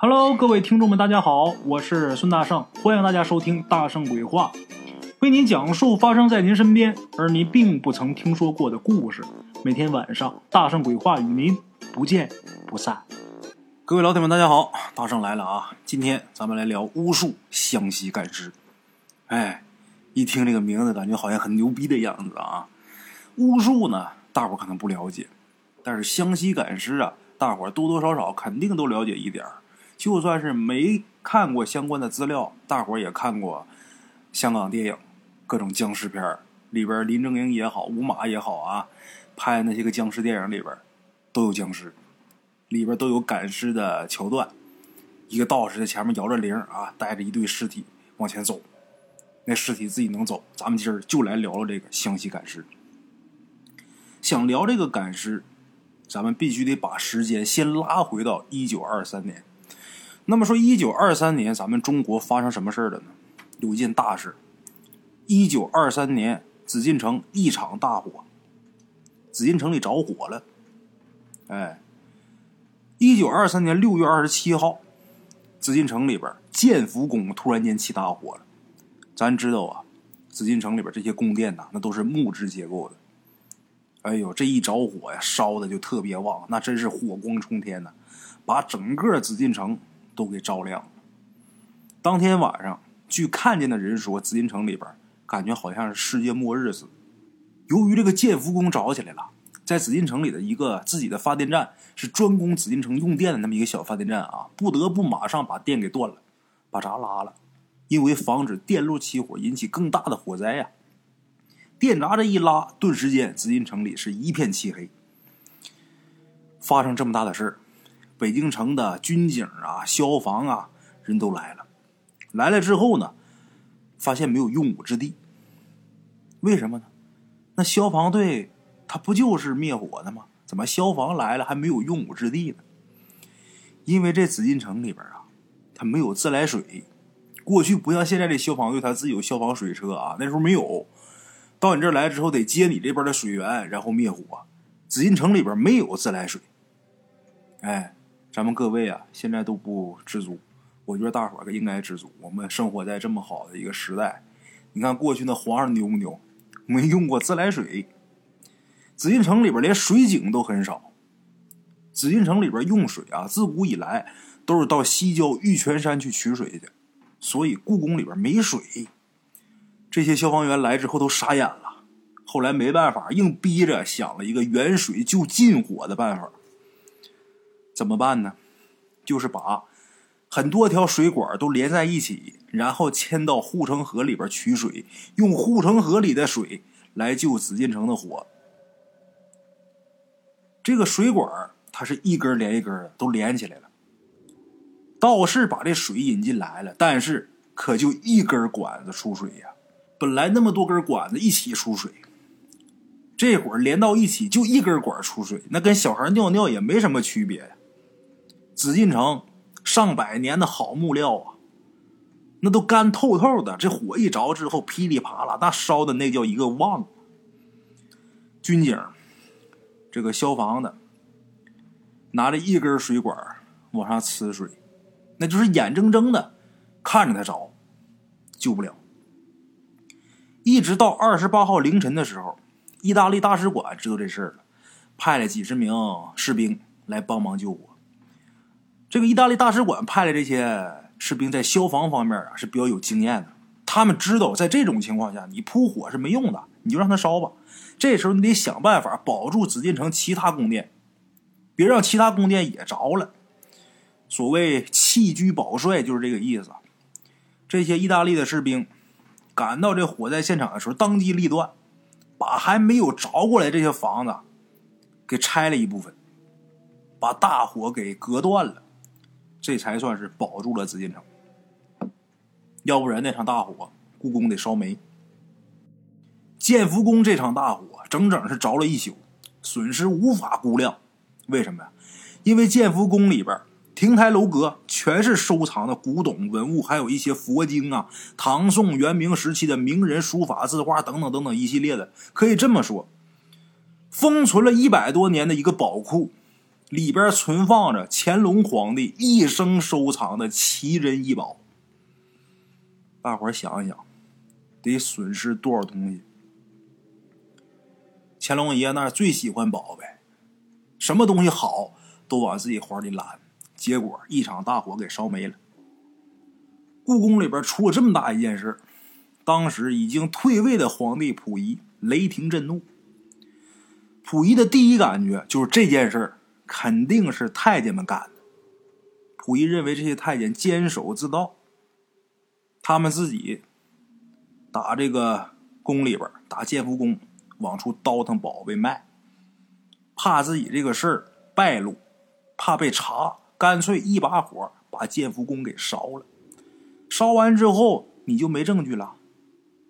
Hello，各位听众们，大家好，我是孙大圣，欢迎大家收听《大圣鬼话》，为您讲述发生在您身边而您并不曾听说过的故事。每天晚上，《大圣鬼话》与您不见不散。各位老铁们，大家好，大圣来了啊！今天咱们来聊巫术湘西赶尸。哎，一听这个名字，感觉好像很牛逼的样子啊！巫术呢，大伙可能不了解，但是湘西赶尸啊，大伙多多少少肯定都了解一点儿。就算是没看过相关的资料，大伙儿也看过香港电影，各种僵尸片里边，林正英也好，吴马也好啊，拍那些个僵尸电影里边都有僵尸，里边都有赶尸的桥段。一个道士在前面摇着铃啊，带着一堆尸体往前走，那尸体自己能走。咱们今儿就来聊聊这个湘西赶尸。想聊这个赶尸，咱们必须得把时间先拉回到一九二三年。那么说，一九二三年咱们中国发生什么事了呢？有一件大事。一九二三年，紫禁城一场大火，紫禁城里着火了。哎，一九二三年六月二十七号，紫禁城里边建福宫突然间起大火了。咱知道啊，紫禁城里边这些宫殿呐，那都是木质结构的。哎呦，这一着火呀，烧的就特别旺，那真是火光冲天呐，把整个紫禁城。都给照亮了。当天晚上，据看见的人说，紫禁城里边感觉好像是世界末日似的。由于这个建福宫着起来了，在紫禁城里的一个自己的发电站是专供紫禁城用电的那么一个小发电站啊，不得不马上把电给断了，把闸拉了，因为防止电路起火引起更大的火灾呀。电闸这一拉，顿时间紫禁城里是一片漆黑。发生这么大的事儿。北京城的军警啊、消防啊，人都来了。来了之后呢，发现没有用武之地。为什么呢？那消防队他不就是灭火的吗？怎么消防来了还没有用武之地呢？因为这紫禁城里边啊，它没有自来水。过去不像现在这消防队，他自己有消防水车啊，那时候没有。到你这儿来之后，得接你这边的水源，然后灭火。紫禁城里边没有自来水，哎。咱们各位啊，现在都不知足，我觉得大伙儿应该知足。我们生活在这么好的一个时代，你看过去那皇上牛不牛？没用过自来水，紫禁城里边连水井都很少。紫禁城里边用水啊，自古以来都是到西郊玉泉山去取水去，所以故宫里边没水。这些消防员来之后都傻眼了，后来没办法，硬逼着想了一个远水救近火的办法。怎么办呢？就是把很多条水管都连在一起，然后迁到护城河里边取水，用护城河里的水来救紫禁城的火。这个水管它是一根连一根的，都连起来了。道士把这水引进来了，但是可就一根管子出水呀。本来那么多根管子一起出水，这会儿连到一起就一根管出水，那跟小孩尿尿也没什么区别呀。紫禁城上百年的好木料啊，那都干透透的。这火一着之后，噼里啪啦，那烧的那叫一个旺。军警，这个消防的，拿着一根水管往上呲水，那就是眼睁睁的看着他着，救不了。一直到二十八号凌晨的时候，意大利大使馆知道这事儿了，派了几十名士兵来帮忙救火。这个意大利大使馆派的这些士兵在消防方面啊是比较有经验的，他们知道在这种情况下你扑火是没用的，你就让它烧吧。这时候你得想办法保住紫禁城其他宫殿，别让其他宫殿也着了。所谓弃车保帅就是这个意思。这些意大利的士兵赶到这火灾现场的时候，当机立断，把还没有着过来这些房子给拆了一部分，把大火给隔断了。这才算是保住了紫禁城，要不然那场大火，故宫得烧没。建福宫这场大火，整整是着了一宿，损失无法估量。为什么呀？因为建福宫里边亭台楼阁全是收藏的古董文物，还有一些佛经啊，唐宋元明时期的名人书法字画等等等等一系列的，可以这么说，封存了一百多年的一个宝库。里边存放着乾隆皇帝一生收藏的奇珍异宝。大伙儿想一想，得损失多少东西？乾隆爷那最喜欢宝贝，什么东西好都往自己怀里揽，结果一场大火给烧没了。故宫里边出了这么大一件事，当时已经退位的皇帝溥仪雷霆震怒。溥仪的第一感觉就是这件事儿肯定是太监们干的。溥仪认为这些太监监守自盗，他们自己打这个宫里边打建福宫。往出倒腾宝贝卖，怕自己这个事儿败露，怕被查，干脆一把火把建福宫给烧了。烧完之后，你就没证据了，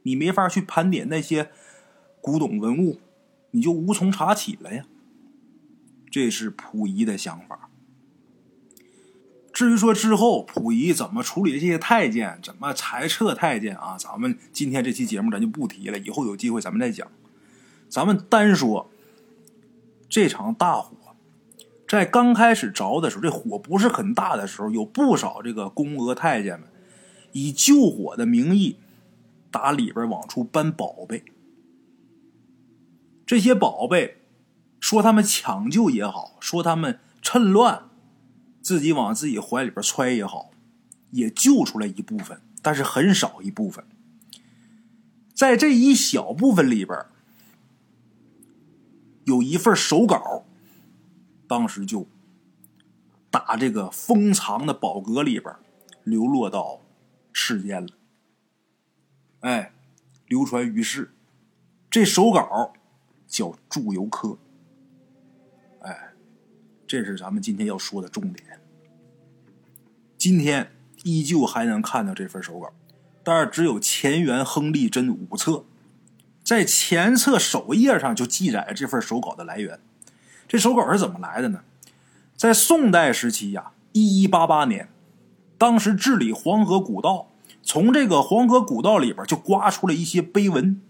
你没法去盘点那些古董文物，你就无从查起了呀。这是溥仪的想法。至于说之后溥仪怎么处理这些太监，怎么裁撤太监啊，咱们今天这期节目咱就不提了，以后有机会咱们再讲。咱们单说这场大火，在刚开始着的时候，这火不是很大的时候，有不少这个宫娥太监们以救火的名义打里边往出搬宝贝。这些宝贝，说他们抢救也好，说他们趁乱自己往自己怀里边揣也好，也救出来一部分，但是很少一部分。在这一小部分里边。有一份手稿，当时就打这个封藏的宝阁里边流落到世间了。哎，流传于世。这手稿叫《祝由科》。这是咱们今天要说的重点。今天依旧还能看到这份手稿，但是只有乾元亨利贞五册。在前册首页上就记载了这份手稿的来源。这手稿是怎么来的呢？在宋代时期呀，一一八八年，当时治理黄河古道，从这个黄河古道里边就刮出了一些碑文，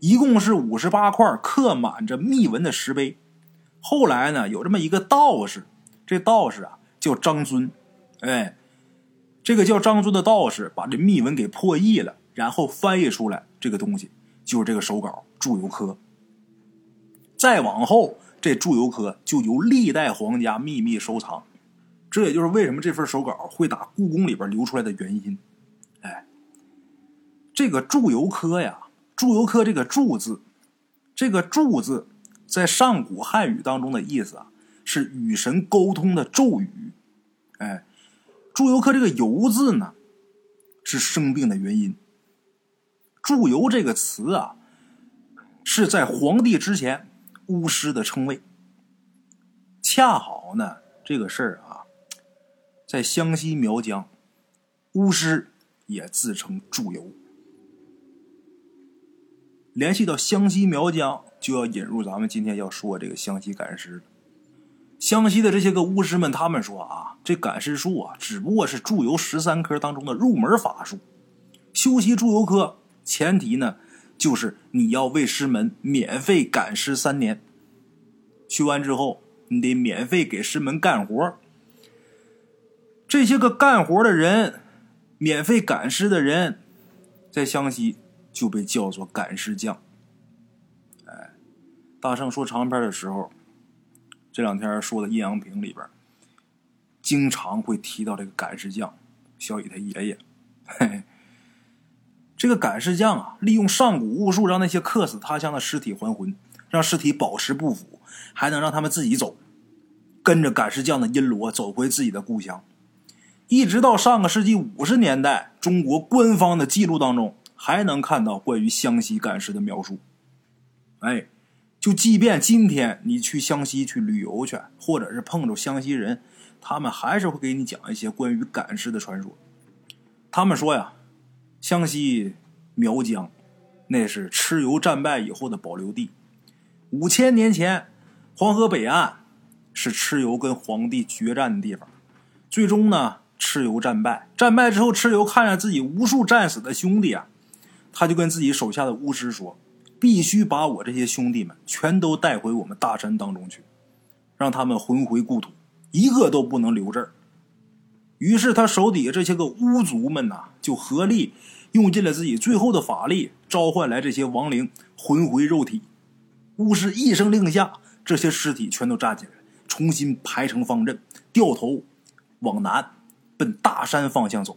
一共是五十八块刻满着密文的石碑。后来呢，有这么一个道士，这道士啊叫张尊，哎，这个叫张尊的道士把这密文给破译了，然后翻译出来这个东西。就是这个手稿《祝由科》，再往后，这《祝由科》就由历代皇家秘密收藏，这也就是为什么这份手稿会打故宫里边流出来的原因。哎，这个《祝由科》呀，《祝由科》这个“祝”字，这个“祝”字在上古汉语当中的意思啊，是与神沟通的咒语。哎，《祝由科》这个“由”字呢，是生病的原因。祝由这个词啊，是在皇帝之前巫师的称谓。恰好呢，这个事儿啊，在湘西苗疆，巫师也自称祝由。联系到湘西苗疆，就要引入咱们今天要说这个湘西赶尸。湘西的这些个巫师们，他们说啊，这赶尸术啊，只不过是祝由十三科当中的入门法术，修习祝由科。前提呢，就是你要为师门免费赶尸三年。修完之后，你得免费给师门干活。这些个干活的人，免费赶尸的人，在湘西就被叫做赶尸匠。大圣说长篇的时候，这两天说的阴阳瓶里边，经常会提到这个赶尸匠，小雨他爷爷。这个赶尸匠啊，利用上古巫术，让那些客死他乡的尸体还魂，让尸体保持不腐，还能让他们自己走，跟着赶尸匠的阴罗走回自己的故乡。一直到上个世纪五十年代，中国官方的记录当中还能看到关于湘西赶尸的描述。哎，就即便今天你去湘西去旅游去，或者是碰着湘西人，他们还是会给你讲一些关于赶尸的传说。他们说呀。湘西苗疆，那是蚩尤战败以后的保留地。五千年前，黄河北岸是蚩尤跟黄帝决战的地方。最终呢，蚩尤战败。战败之后，蚩尤看着自己无数战死的兄弟啊，他就跟自己手下的巫师说：“必须把我这些兄弟们全都带回我们大山当中去。”让他们魂回故土，一个都不能留这儿。于是他手底下这些个巫族们呐，就合力用尽了自己最后的法力，召唤来这些亡灵魂回肉体。巫师一声令下，这些尸体全都站起来，重新排成方阵，掉头往南奔大山方向走。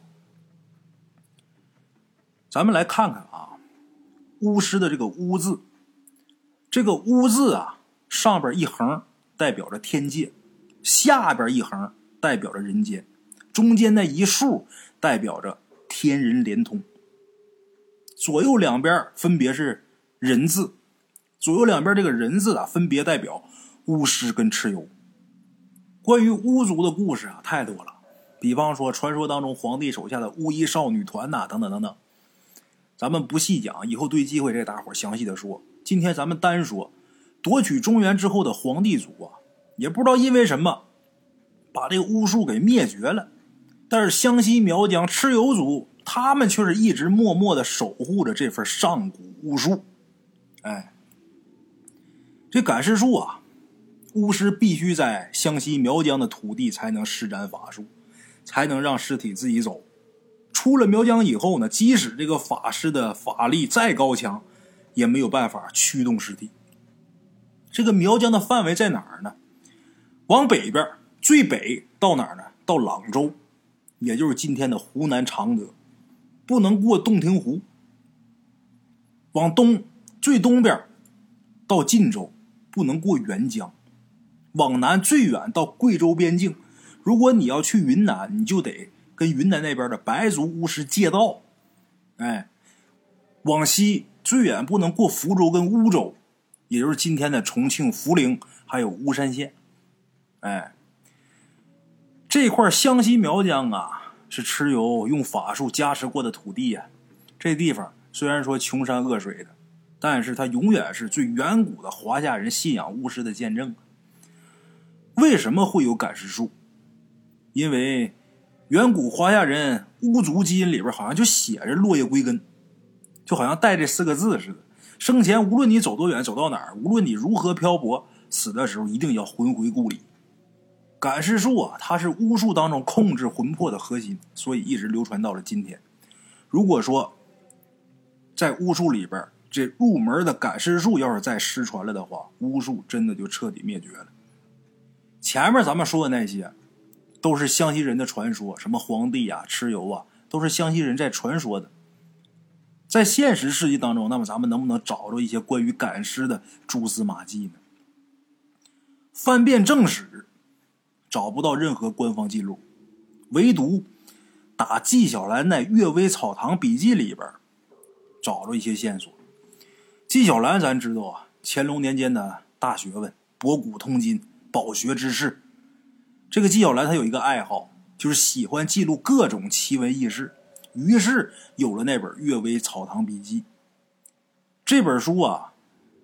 咱们来看看啊，巫师的这个“巫”字，这个“巫”字啊，上边一横代表着天界，下边一横代表着人间。中间那一竖代表着天人连通，左右两边分别是人字，左右两边这个人字啊，分别代表巫师跟蚩尤。关于巫族的故事啊，太多了，比方说传说当中皇帝手下的巫医少女团呐，等等等等，咱们不细讲，以后对机会这大伙详细的说。今天咱们单说夺取中原之后的皇帝族啊，也不知道因为什么，把这个巫术给灭绝了。但是湘西苗疆蚩尤族，他们却是一直默默的守护着这份上古巫术。哎，这赶尸术啊，巫师必须在湘西苗疆的土地才能施展法术，才能让尸体自己走。出了苗疆以后呢，即使这个法师的法力再高强，也没有办法驱动尸体。这个苗疆的范围在哪儿呢？往北边，最北到哪儿呢？到朗州。也就是今天的湖南常德，不能过洞庭湖。往东最东边到晋州，不能过沅江。往南最远到贵州边境。如果你要去云南，你就得跟云南那边的白族巫师借道。哎，往西最远不能过福州跟乌州，也就是今天的重庆、涪陵还有巫山县。哎。这块湘西苗疆啊，是蚩尤用法术加持过的土地呀。这地方虽然说穷山恶水的，但是它永远是最远古的华夏人信仰巫师的见证。为什么会有赶尸术？因为远古华夏人巫族基因里边好像就写着落叶归根，就好像带这四个字似的。生前无论你走多远，走到哪儿，无论你如何漂泊，死的时候一定要魂回故里。赶尸术啊，它是巫术当中控制魂魄的核心，所以一直流传到了今天。如果说在巫术里边，这入门的赶尸术要是再失传了的话，巫术真的就彻底灭绝了。前面咱们说的那些，都是湘西人的传说，什么皇帝啊、蚩尤啊，都是湘西人在传说的。在现实世界当中，那么咱们能不能找着一些关于赶尸的蛛丝马迹呢？翻遍正史。找不到任何官方记录，唯独打纪晓岚那《阅微草堂笔记》里边找着一些线索。纪晓岚咱知道啊，乾隆年间的大学问，博古通今，饱学之士。这个纪晓岚他有一个爱好，就是喜欢记录各种奇闻异事，于是有了那本《阅微草堂笔记》这本书啊。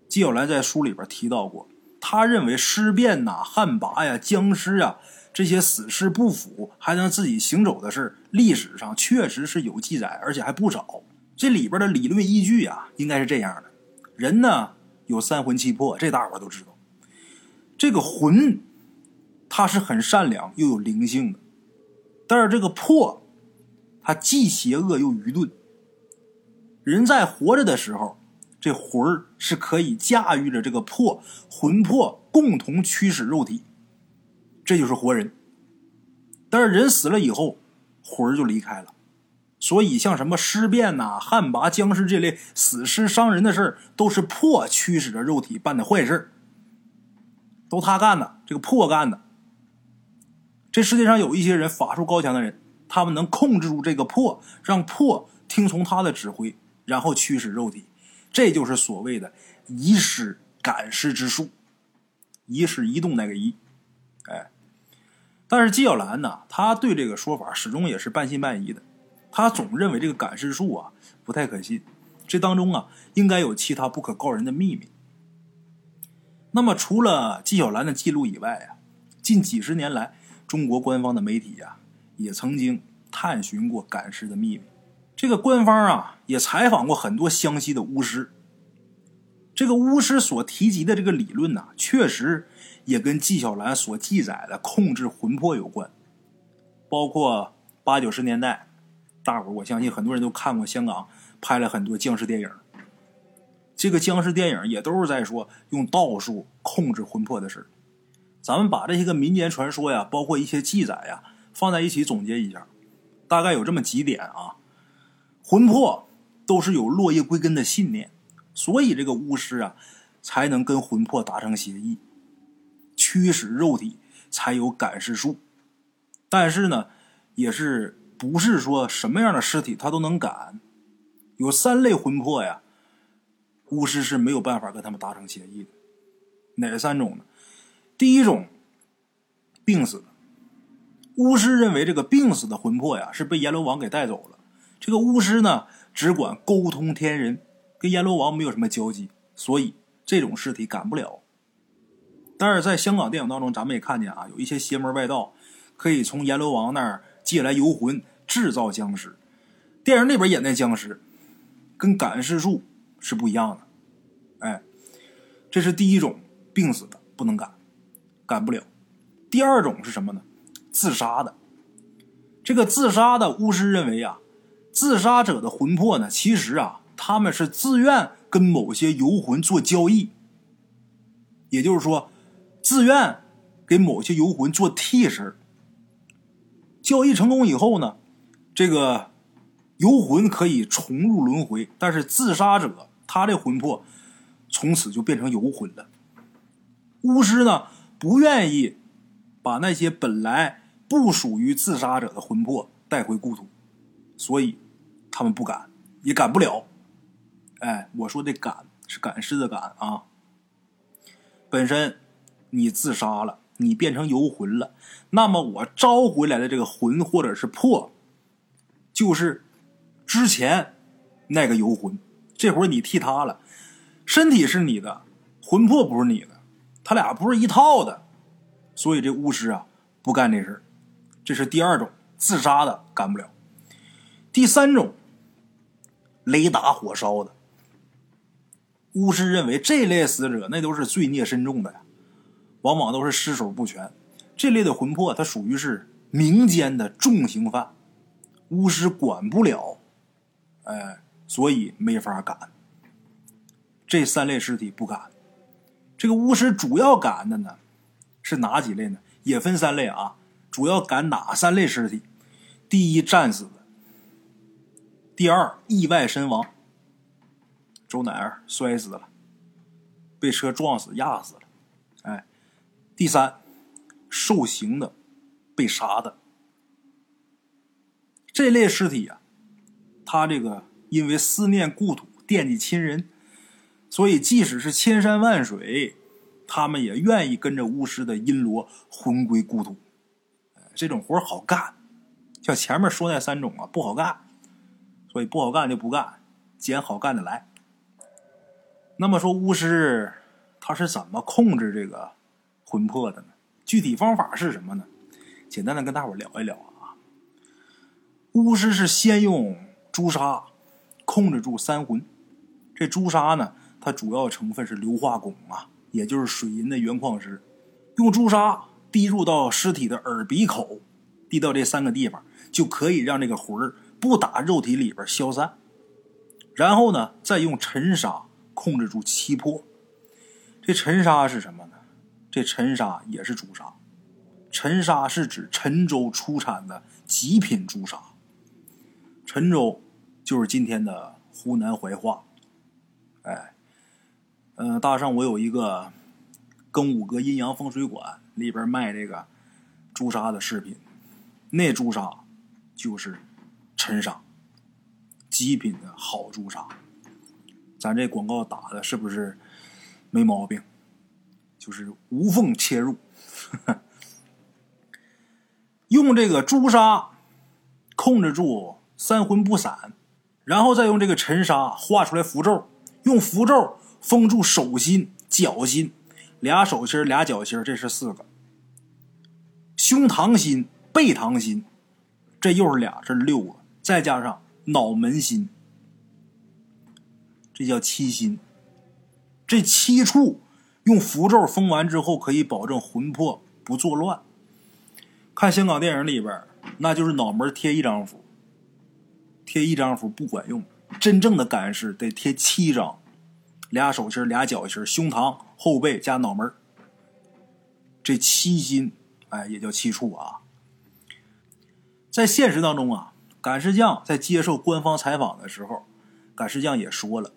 纪晓岚在书里边提到过。他认为尸变呐、旱魃呀、僵尸啊这些死尸不腐还能自己行走的事历史上确实是有记载，而且还不少。这里边的理论依据啊，应该是这样的：人呢有三魂七魄，这大伙都知道。这个魂，他是很善良又有灵性的，但是这个魄，它既邪恶又愚钝。人在活着的时候。这魂儿是可以驾驭着这个魄，魂魄共同驱使肉体，这就是活人。但是人死了以后，魂儿就离开了，所以像什么尸变呐、旱魃、僵尸这类死尸伤人的事儿，都是魄驱使着肉体办的坏事都他干的，这个魄干的。这世界上有一些人法术高强的人，他们能控制住这个魄，让魄听从他的指挥，然后驱使肉体。这就是所谓的移尸赶尸之术，移是移动那个移，哎，但是纪晓岚呢，他对这个说法始终也是半信半疑的，他总认为这个赶尸术啊不太可信，这当中啊应该有其他不可告人的秘密。那么除了纪晓岚的记录以外啊，近几十年来，中国官方的媒体呀也曾经探寻过赶尸的秘密。这个官方啊，也采访过很多湘西的巫师。这个巫师所提及的这个理论呢，确实也跟纪晓岚所记载的控制魂魄有关。包括八九十年代，大伙儿我相信很多人都看过香港拍了很多僵尸电影。这个僵尸电影也都是在说用道术控制魂魄的事咱们把这些个民间传说呀，包括一些记载呀，放在一起总结一下，大概有这么几点啊。魂魄都是有落叶归根的信念，所以这个巫师啊，才能跟魂魄达成协议，驱使肉体才有感尸术。但是呢，也是不是说什么样的尸体他都能赶，有三类魂魄呀。巫师是没有办法跟他们达成协议的，哪三种呢？第一种，病死的。巫师认为这个病死的魂魄呀是被阎罗王给带走了。这个巫师呢只管沟通天人，跟阎罗王没有什么交集，所以这种尸体赶不了。但是在香港电影当中，咱们也看见啊，有一些邪门外道可以从阎罗王那儿借来游魂，制造僵尸。电影那边演那僵尸，跟赶尸术。是不一样的，哎，这是第一种病死的不能赶，赶不了。第二种是什么呢？自杀的。这个自杀的巫师认为啊，自杀者的魂魄呢，其实啊，他们是自愿跟某些游魂做交易，也就是说，自愿给某些游魂做替身。交易成功以后呢，这个游魂可以重入轮回，但是自杀者。他这魂魄从此就变成游魂了。巫师呢不愿意把那些本来不属于自杀者的魂魄带回故土，所以他们不敢，也赶不了。哎，我说的赶是赶尸的赶啊。本身你自杀了，你变成游魂了，那么我招回来的这个魂或者是魄，就是之前那个游魂。这会儿你替他了，身体是你的，魂魄不是你的，他俩不是一套的，所以这巫师啊不干这事儿这是第二种自杀的干不了。第三种雷打火烧的，巫师认为这类死者那都是罪孽深重的呀，往往都是尸首不全，这类的魂魄它属于是民间的重刑犯，巫师管不了，哎。所以没法赶，这三类尸体不敢。这个巫师主要赶的呢，是哪几类呢？也分三类啊。主要赶哪三类尸体？第一，战死的；第二，意外身亡，周乃儿摔死了，被车撞死、压死了。哎，第三，受刑的，被杀的。这类尸体啊，他这个。因为思念故土，惦记亲人，所以即使是千山万水，他们也愿意跟着巫师的阴罗魂归故土。这种活好干，像前面说那三种啊不好干，所以不好干就不干，捡好干的来。那么说巫师他是怎么控制这个魂魄的呢？具体方法是什么呢？简单的跟大伙聊一聊啊。巫师是先用朱砂。控制住三魂，这朱砂呢，它主要成分是硫化汞啊，也就是水银的原矿石。用朱砂滴入到尸体的耳鼻口，滴到这三个地方，就可以让这个魂儿不打肉体里边消散。然后呢，再用沉沙控制住七魄。这沉沙是什么呢？这沉沙也是朱砂。沉沙是指陈州出产的极品朱砂。陈州。就是今天的湖南怀化，哎，嗯，大圣，我有一个庚午阁阴阳风水馆，里边卖这个朱砂的饰品，那朱砂就是陈砂，极品的好朱砂。咱这广告打的是不是没毛病？就是无缝切入，用这个朱砂控制住三魂不散。然后再用这个沉沙画出来符咒，用符咒封住手心、脚心，俩手心、俩脚心，这是四个；胸膛心、背膛心，这又是俩，这是六个，再加上脑门心，这叫七心。这七处用符咒封完之后，可以保证魂魄不作乱。看香港电影里边，那就是脑门贴一张符，贴一张符不管用，真正的干尸得贴七张，俩手心、俩脚心、胸膛、后背加脑门这七心，哎，也叫七处啊。在现实当中啊，赶尸匠在接受官方采访的时候，赶尸匠也说了，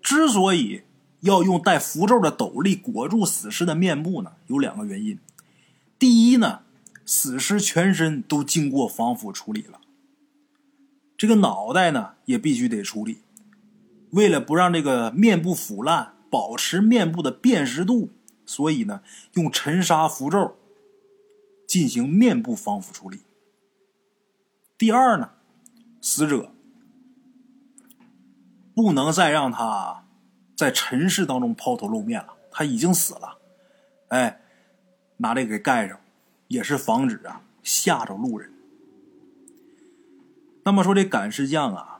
之所以要用带符咒的斗笠裹住死尸的面部呢，有两个原因。第一呢。死尸全身都经过防腐处理了，这个脑袋呢也必须得处理。为了不让这个面部腐烂，保持面部的辨识度，所以呢用沉沙符咒进行面部防腐处理。第二呢，死者不能再让他在尘世当中抛头露面了，他已经死了。哎，拿这个给盖上。也是防止啊吓着路人。那么说这赶尸匠啊，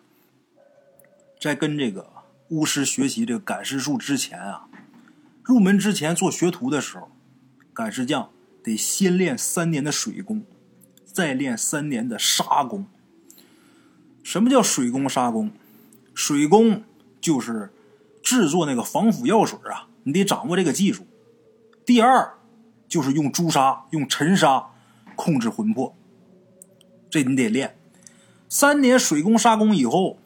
在跟这个巫师学习这个赶尸术之前啊，入门之前做学徒的时候，赶尸匠得先练三年的水功，再练三年的沙功。什么叫水功沙功？水功就是制作那个防腐药水啊，你得掌握这个技术。第二。就是用朱砂、用沉沙控制魂魄，这你得练。三年水攻沙攻以后，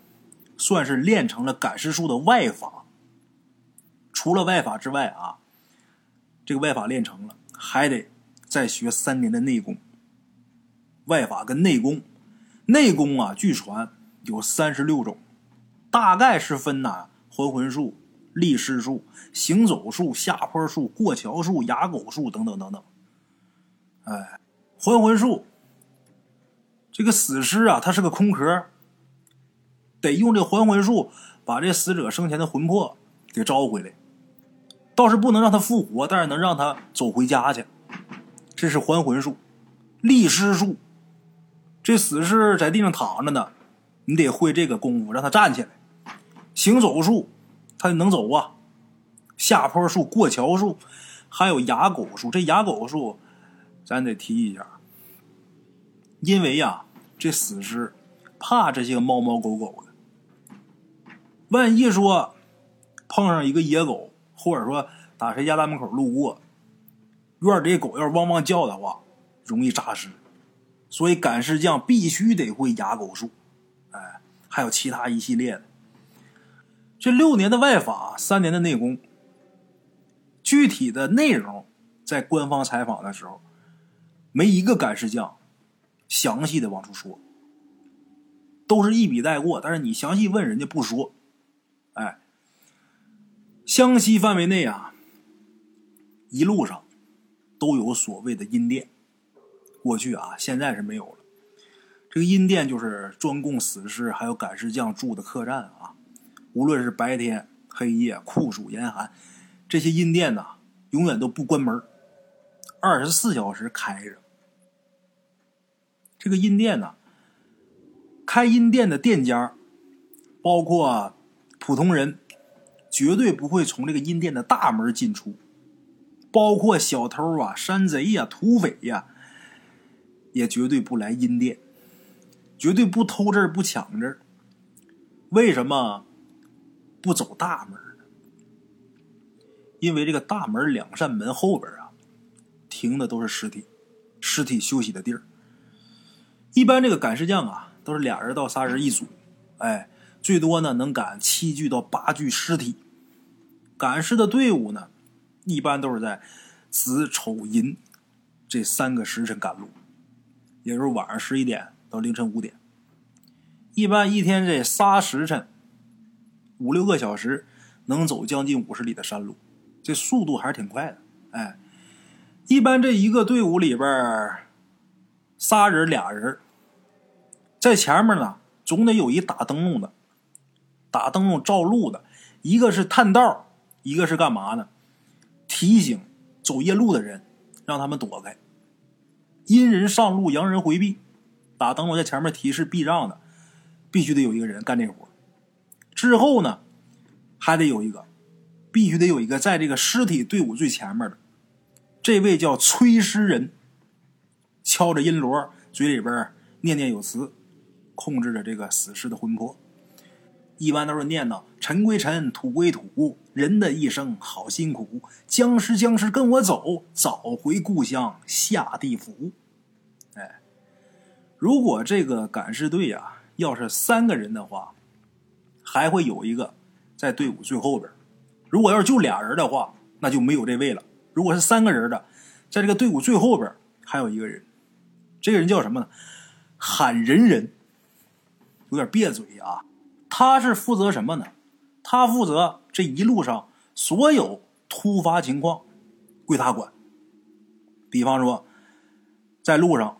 算是练成了赶尸术的外法。除了外法之外啊，这个外法练成了，还得再学三年的内功。外法跟内功，内功啊，据传有三十六种，大概是分哪还魂术。立尸术、行走术、下坡术、过桥术、哑狗术等等等等。哎，还魂术，这个死尸啊，它是个空壳，得用这还魂术把这死者生前的魂魄给招回来。倒是不能让他复活，但是能让他走回家去。这是还魂术。立尸术，这死尸在地上躺着呢，你得会这个功夫，让他站起来。行走术。他能走啊，下坡术、过桥术，还有哑狗术。这哑狗术，咱得提一下，因为呀，这死尸怕这些猫猫狗狗。万一说碰上一个野狗，或者说打谁家大门口路过，院里狗要是汪汪叫的话，容易扎尸。所以赶尸匠必须得会哑狗术，哎，还有其他一系列的。这六年的外法，三年的内功，具体的内容在官方采访的时候，没一个赶尸匠详细的往出说，都是一笔带过。但是你详细问人家不说，哎，湘西范围内啊，一路上都有所谓的阴殿，过去啊，现在是没有了。这个阴殿就是专供死尸还有赶尸匠住的客栈啊。无论是白天、黑夜、酷暑严寒，这些阴店呐，永远都不关门，二十四小时开着。这个阴店呐，开阴店的店家，包括普通人，绝对不会从这个阴店的大门进出，包括小偷啊、山贼呀、土匪呀，也绝对不来阴店，绝对不偷这儿不抢这儿。为什么？不走大门呢，因为这个大门两扇门后边啊，停的都是尸体，尸体休息的地儿。一般这个赶尸匠啊，都是俩人到仨人一组，哎，最多呢能赶七具到八具尸体。赶尸的队伍呢，一般都是在子丑寅这三个时辰赶路，也就是晚上十一点到凌晨五点。一般一天这仨时辰。五六个小时能走将近五十里的山路，这速度还是挺快的。哎，一般这一个队伍里边仨人俩人，在前面呢，总得有一打灯笼的，打灯笼照路的，一个是探道，一个是干嘛呢？提醒走夜路的人，让他们躲开，阴人上路，阳人回避。打灯笼在前面提示避让的，必须得有一个人干这活。之后呢，还得有一个必须得有一个在这个尸体队伍最前面的。这位叫催尸人，敲着阴锣，嘴里边念念有词，控制着这个死尸的魂魄。一般都是念叨：“尘归尘，土归土，人的一生好辛苦。僵尸僵尸跟我走，早回故乡下地府。”哎，如果这个赶尸队呀，要是三个人的话，还会有一个在队伍最后边；如果要是就俩人的话，那就没有这位了。如果是三个人的，在这个队伍最后边还有一个人，这个人叫什么呢？喊人人，有点别嘴啊。他是负责什么呢？他负责这一路上所有突发情况归他管。比方说，在路上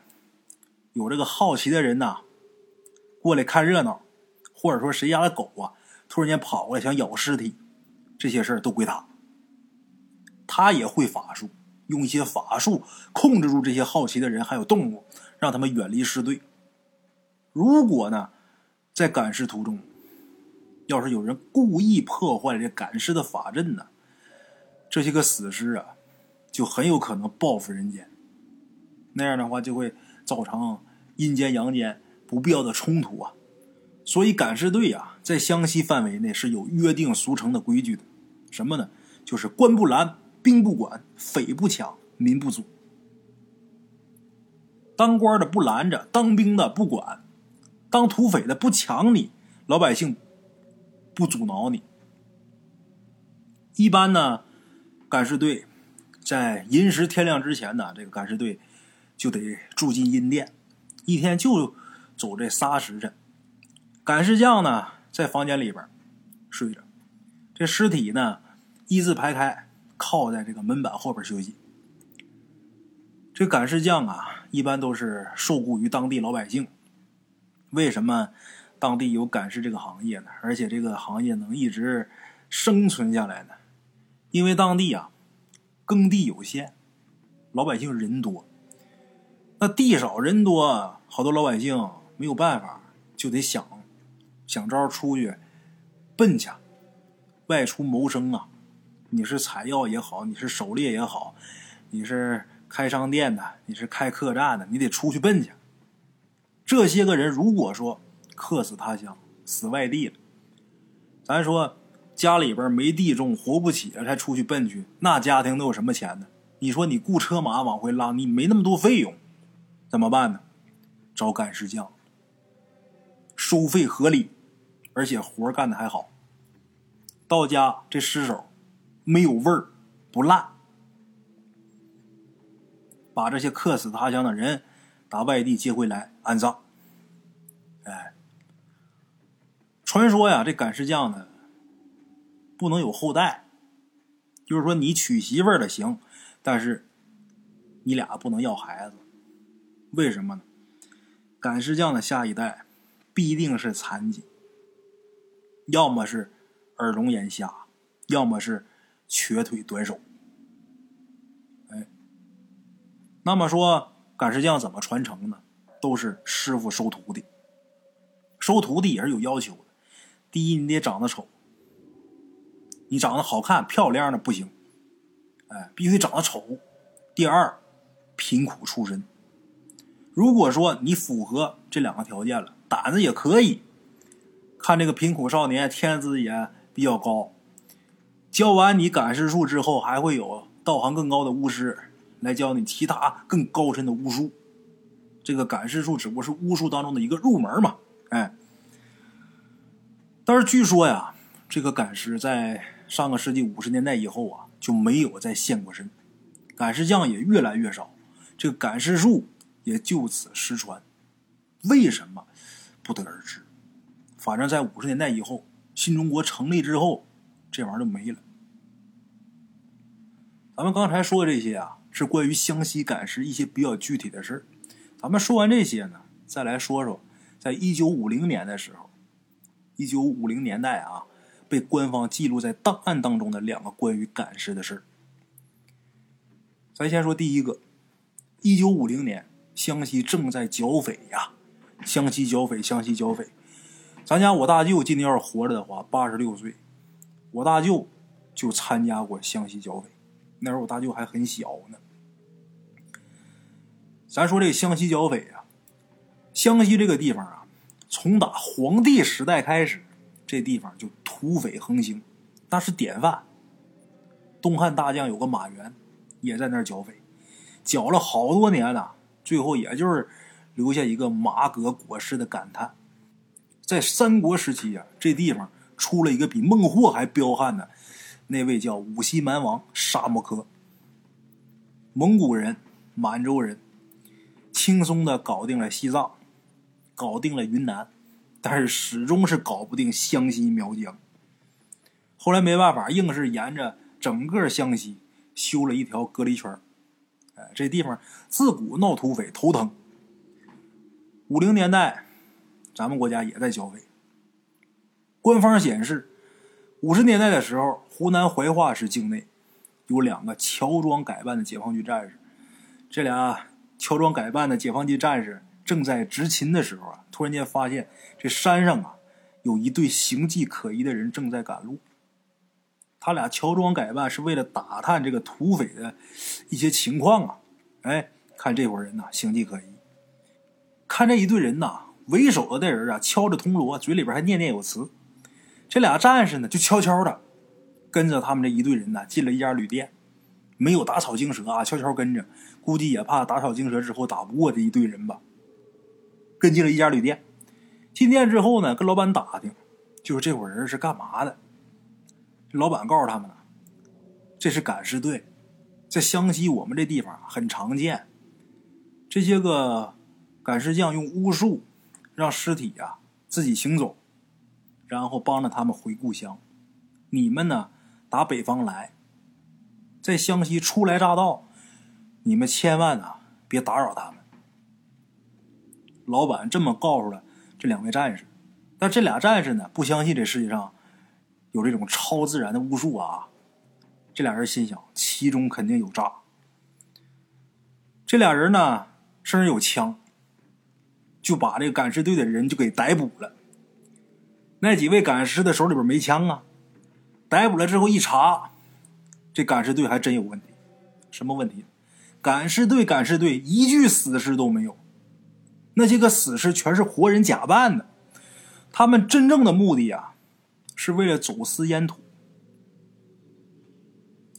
有这个好奇的人呐，过来看热闹，或者说谁家的狗啊突然间跑过来想咬尸体，这些事儿都归他。他也会法术，用一些法术控制住这些好奇的人还有动物，让他们远离尸队。如果呢，在赶尸途中，要是有人故意破坏这赶尸的法阵呢，这些个死尸啊，就很有可能报复人间。那样的话，就会造成阴间阳间不必要的冲突啊。所以赶尸队啊，在湘西范围内是有约定俗成的规矩的。什么呢？就是官不拦，兵不管，匪不抢，民不阻。当官的不拦着，当兵的不管，当土匪的不抢你，老百姓。不阻挠你。一般呢，赶尸队在寅时天亮之前呢，这个赶尸队就得住进阴殿，一天就走这仨时辰。赶尸匠呢，在房间里边睡着，这尸体呢一字排开，靠在这个门板后边休息。这赶尸匠啊，一般都是受雇于当地老百姓。为什么？当地有赶尸这个行业呢，而且这个行业能一直生存下来呢，因为当地啊耕地有限，老百姓人多，那地少人多，好多老百姓没有办法，就得想想招出去奔去，外出谋生啊。你是采药也好，你是狩猎也好，你是开商店的，你是开客栈的，你得出去奔去。这些个人如果说，客死他乡，死外地了。咱说家里边没地种，活不起了，才出去奔去。那家庭都有什么钱呢？你说你雇车马往回拉，你没那么多费用，怎么办呢？找赶尸匠，收费合理，而且活干的还好。到家这尸首没有味儿，不烂，把这些客死他乡的人打外地接回来安葬。哎。传说呀，这赶尸匠呢，不能有后代，就是说你娶媳妇儿的行，但是你俩不能要孩子。为什么呢？赶尸匠的下一代必定是残疾，要么是耳聋眼瞎，要么是瘸腿短手。哎，那么说赶尸匠怎么传承呢？都是师傅收徒弟，收徒弟也是有要求的。第一，你得长得丑，你长得好看漂亮的不行，哎，必须长得丑。第二，贫苦出身。如果说你符合这两个条件了，胆子也可以。看这个贫苦少年天资也比较高，教完你赶尸术之后，还会有道行更高的巫师来教你其他更高深的巫术。这个赶尸术只不过是巫术当中的一个入门嘛，哎。但是据说呀，这个赶尸在上个世纪五十年代以后啊，就没有再现过身，赶尸匠也越来越少，这个赶尸术也就此失传。为什么不得而知？反正，在五十年代以后，新中国成立之后，这玩意儿就没了。咱们刚才说的这些啊，是关于湘西赶尸一些比较具体的事儿。咱们说完这些呢，再来说说，在一九五零年的时候。一九五零年代啊，被官方记录在档案当中的两个关于赶尸的事儿。咱先说第一个，一九五零年，湘西正在剿匪呀，湘西剿匪，湘西剿匪。咱家我大舅今年要是活着的话，八十六岁。我大舅就参加过湘西剿匪。那时候我大舅还很小呢。咱说这个湘西剿匪啊，湘西这个地方啊，从打黄帝时代开始，这地方就土匪横行，那是典范。东汉大将有个马援，也在那儿剿匪，剿了好多年了，最后也就是留下一个马革裹尸的感叹。在三国时期啊，这地方出了一个比孟获还彪悍的，那位叫五溪蛮王沙摩柯，蒙古人、满洲人。轻松的搞定了西藏，搞定了云南，但是始终是搞不定湘西苗疆。后来没办法，硬是沿着整个湘西修了一条隔离圈哎，这地方自古闹土匪头疼。五零年代，咱们国家也在剿匪。官方显示，五十年代的时候，湖南怀化市境内有两个乔装改扮的解放军战士，这俩。乔装改扮的解放军战士正在执勤的时候啊，突然间发现这山上啊有一队形迹可疑的人正在赶路。他俩乔装改扮是为了打探这个土匪的一些情况啊。哎，看这伙人呐，形迹可疑。看这一队人呐，为首的那人啊敲着铜锣，嘴里边还念念有词。这俩战士呢，就悄悄的跟着他们这一队人呢进了一家旅店。没有打草惊蛇啊，悄悄跟着，估计也怕打草惊蛇之后打不过这一队人吧。跟进了一家旅店，进店之后呢，跟老板打听，就是这伙人是干嘛的。老板告诉他们了，这是赶尸队，在湘西我们这地方很常见。这些个赶尸匠用巫术让尸体呀自己行走，然后帮着他们回故乡。你们呢，打北方来。在湘西初来乍到，你们千万啊别打扰他们。老板这么告诉了这两位战士，但这俩战士呢不相信这世界上有这种超自然的巫术啊。这俩人心想，其中肯定有诈。这俩人呢身上有枪，就把这个赶尸队的人就给逮捕了。那几位赶尸的手里边没枪啊，逮捕了之后一查。这赶尸队还真有问题，什么问题？赶尸队，赶尸队，一具死尸都没有。那些个死尸全是活人假扮的。他们真正的目的呀，是为了走私烟土。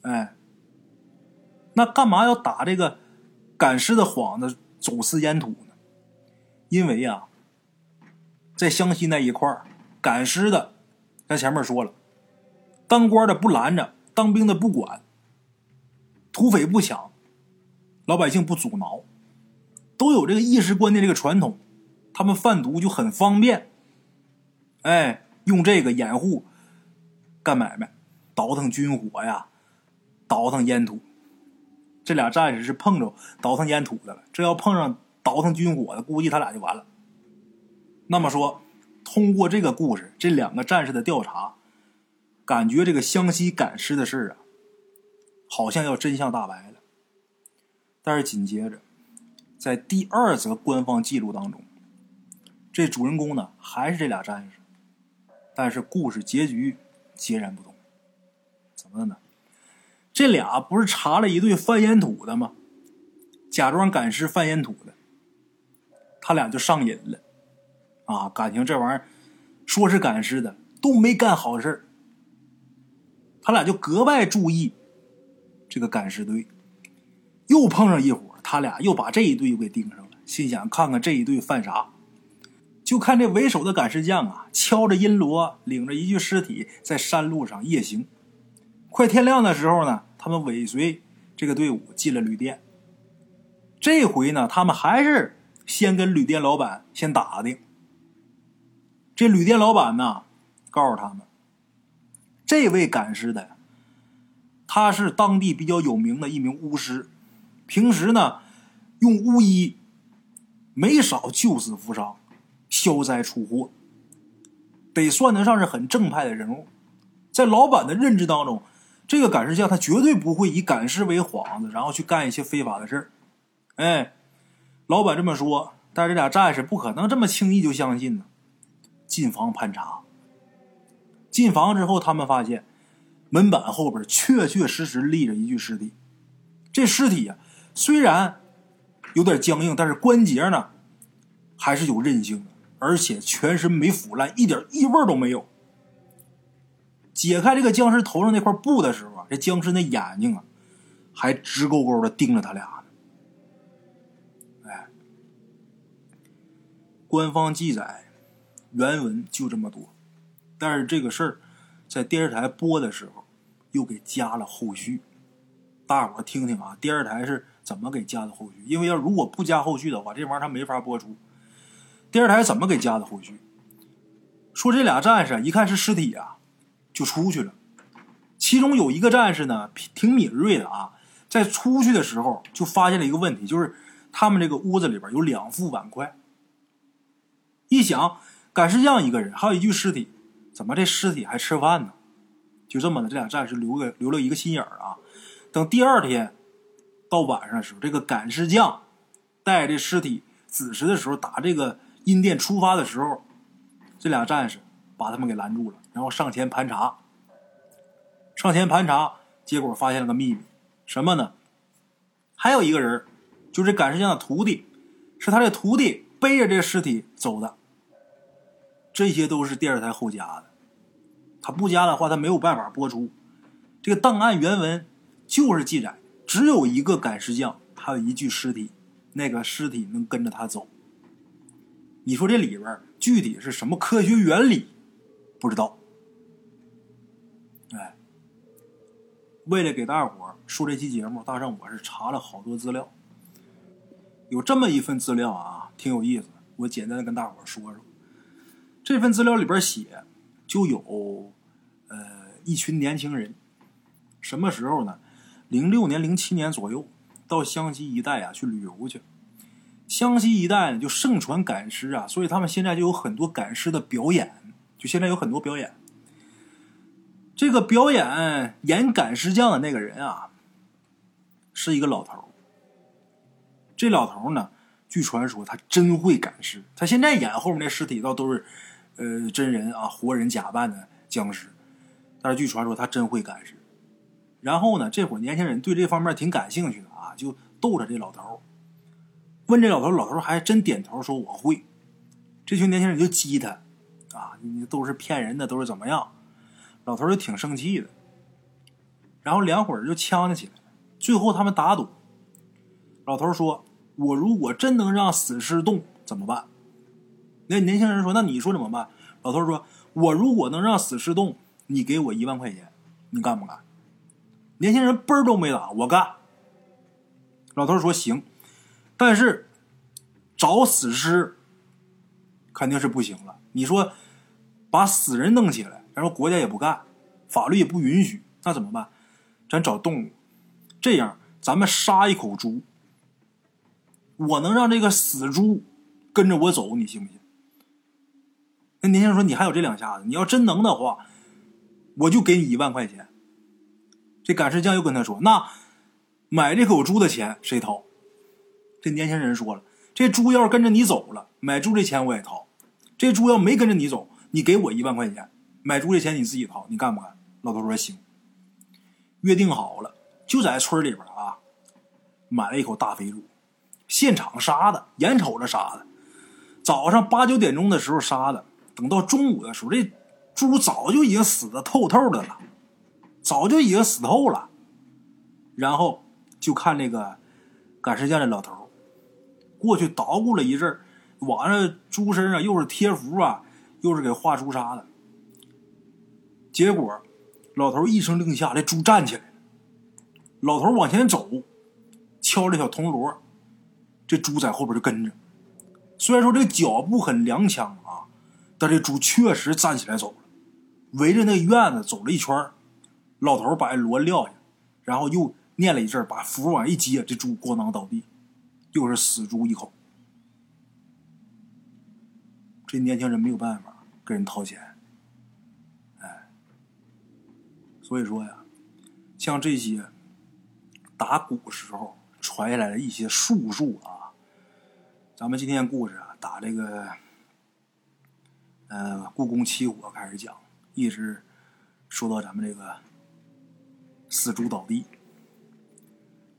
哎，那干嘛要打这个赶尸的幌子，走私烟土呢？因为呀，在湘西那一块赶尸的，咱前面说了，当官的不拦着。当兵的不管，土匪不抢，老百姓不阻挠，都有这个意识观念这个传统，他们贩毒就很方便。哎，用这个掩护干买卖，倒腾军火呀，倒腾烟土。这俩战士是碰着倒腾烟土的了，这要碰上倒腾军火的，估计他俩就完了。那么说，通过这个故事，这两个战士的调查。感觉这个湘西赶尸的事啊，好像要真相大白了。但是紧接着，在第二则官方记录当中，这主人公呢还是这俩战士，但是故事结局截然不同。怎么的呢？这俩不是查了一对贩烟土的吗？假装赶尸贩烟土的，他俩就上瘾了。啊，感情这玩意儿说是赶尸的，都没干好事他俩就格外注意这个赶尸队，又碰上一伙，他俩又把这一队又给盯上了，心想看看这一队犯啥。就看这为首的赶尸匠啊，敲着阴锣，领着一具尸体在山路上夜行。快天亮的时候呢，他们尾随这个队伍进了旅店。这回呢，他们还是先跟旅店老板先打听。这旅店老板呢，告诉他们。这位赶尸的，他是当地比较有名的一名巫师，平时呢用巫医，没少救死扶伤、消灾除祸，得算得上是很正派的人物。在老板的认知当中，这个赶尸匠他绝对不会以赶尸为幌子，然后去干一些非法的事儿。哎，老板这么说，但是这俩战士不可能这么轻易就相信呢。进房盘查。进房之后，他们发现门板后边确确实实立着一具尸体。这尸体呀，虽然有点僵硬，但是关节呢还是有韧性的，而且全身没腐烂，一点异味都没有。解开这个僵尸头上那块布的时候啊，这僵尸那眼睛啊，还直勾勾的盯着他俩呢。哎，官方记载原文就这么多，但是这个事儿在电视台播的时候又给加了后续。大伙听听啊，电视台是怎么给加的后续？因为要如果不加后续的话，这玩意儿它没法播出。电视台怎么给加的后续？说这俩战士一看是尸体啊。就出去了，其中有一个战士呢，挺敏锐的啊，在出去的时候就发现了一个问题，就是他们这个屋子里边有两副碗筷。一想，赶尸匠一个人，还有一具尸体，怎么这尸体还吃饭呢？就这么的，这俩战士留个留了一个心眼儿啊。等第二天到晚上的时候，这个赶尸匠带这尸体子时的时候，打这个阴殿出发的时候，这俩战士把他们给拦住了。然后上前盘查，上前盘查，结果发现了个秘密，什么呢？还有一个人，就是赶尸匠的徒弟，是他的徒弟背着这尸体走的。这些都是电视台后加的，他不加的话，他没有办法播出。这个档案原文就是记载，只有一个赶尸匠，还有一具尸体，那个尸体能跟着他走。你说这里边具体是什么科学原理？不知道。哎为了给大伙说这期节目，大圣我是查了好多资料，有这么一份资料啊，挺有意思。我简单的跟大伙说说，这份资料里边写，就有呃一群年轻人，什么时候呢？零六年、零七年左右，到湘西一带啊去旅游去。湘西一带呢就盛传赶尸啊，所以他们现在就有很多赶尸的表演，就现在有很多表演。这个表演演赶尸匠的那个人啊，是一个老头这老头呢，据传说他真会赶尸。他现在演后面那尸体倒都是，呃，真人啊，活人假扮的僵尸。但是据传说他真会赶尸。然后呢，这伙年轻人对这方面挺感兴趣的啊，就逗着这老头问这老头老头还真点头说我会。这群年轻人就激他，啊，你都是骗人的，都是怎么样？老头就挺生气的，然后两伙人就呛了起来。最后他们打赌，老头说：“我如果真能让死尸动，怎么办？”那年轻人说：“那你说怎么办？”老头说：“我如果能让死尸动，你给我一万块钱，你干不干？”年轻人嘣都没打，我干。老头说：“行，但是找死尸肯定是不行了。你说把死人弄起来。”然后国家也不干，法律也不允许，那怎么办？咱找动物，这样咱们杀一口猪，我能让这个死猪跟着我走，你信不信？那年轻人说：“你还有这两下子，你要真能的话，我就给你一万块钱。”这赶尸匠又跟他说：“那买这口猪的钱谁掏？”这年轻人说了：“这猪要是跟着你走了，买猪这钱我也掏；这猪要没跟着你走，你给我一万块钱。”买猪的钱你自己掏，你干不干？老头说行。约定好了，就在村里边啊，买了一口大肥猪，现场杀的，眼瞅着杀的。早上八九点钟的时候杀的，等到中午的时候，这猪早就已经死的透透的了，早就已经死透了。然后就看那个赶尸匠的老头过去捣鼓了一阵儿往上猪身上又是贴符啊，又是给画朱砂的。结果，老头一声令下，这猪站起来了。老头往前走，敲着小铜锣，这猪在后边就跟着。虽然说这脚步很踉跄啊，但这猪确实站起来走了，围着那院子走了一圈。老头把这锣撂下，然后又念了一阵，把符往一接，这猪咣当倒地，又是死猪一口。这年轻人没有办法，跟人掏钱。哎所以说呀，像这些打鼓时候传下来的一些术数啊，咱们今天故事啊，打这个呃故宫起火开始讲，一直说到咱们这个死猪倒地。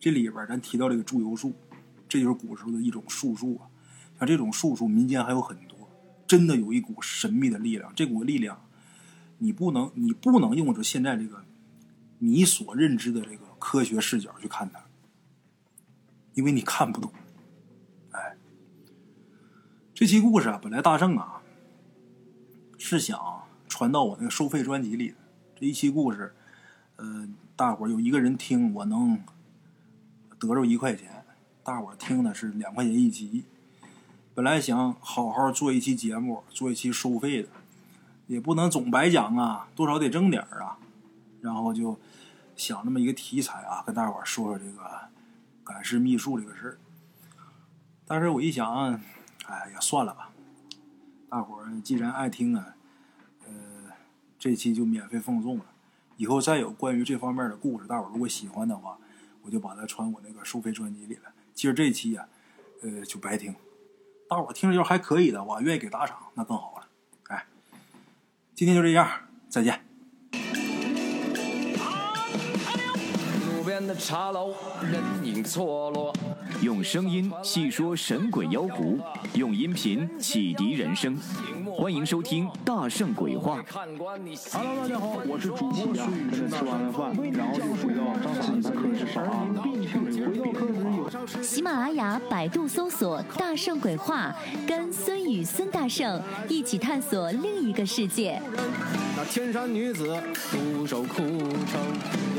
这里边咱提到这个祝由术，这就是古时候的一种术数啊。像这种术数，民间还有很多，真的有一股神秘的力量。这股力量，你不能，你不能用着现在这个你所认知的这个科学视角去看它，因为你看不懂。哎，这期故事啊，本来大圣啊是想传到我那个收费专辑里的。这一期故事，呃，大伙有一个人听，我能得着一块钱；大伙听的是两块钱一集。本来想好好做一期节目，做一期收费的，也不能总白讲啊，多少得挣点儿啊。然后就想这么一个题材啊，跟大伙说说这个赶尸秘术这个事儿。但是我一想，哎呀，算了吧，大伙儿既然爱听啊，呃，这期就免费奉送了。以后再有关于这方面的故事，大伙如果喜欢的话，我就把它传我那个收费专辑里了。其实这期呀，呃，就白听。大伙听着要还可以的，话愿意给打赏，那更好了。哎，今天就这样，再见。边的茶楼，人影错落。用声音细说神鬼妖狐，用音频启迪人生。欢迎收听《大圣鬼话》。Hello，大家好，我是主播孙宇，吃完了饭，然后就回到自己的课室上啊。回到课室有喜马拉雅、百度搜索“大圣鬼话”，跟孙宇、孙大圣一起探索另一个世界。那天山女子独守枯城，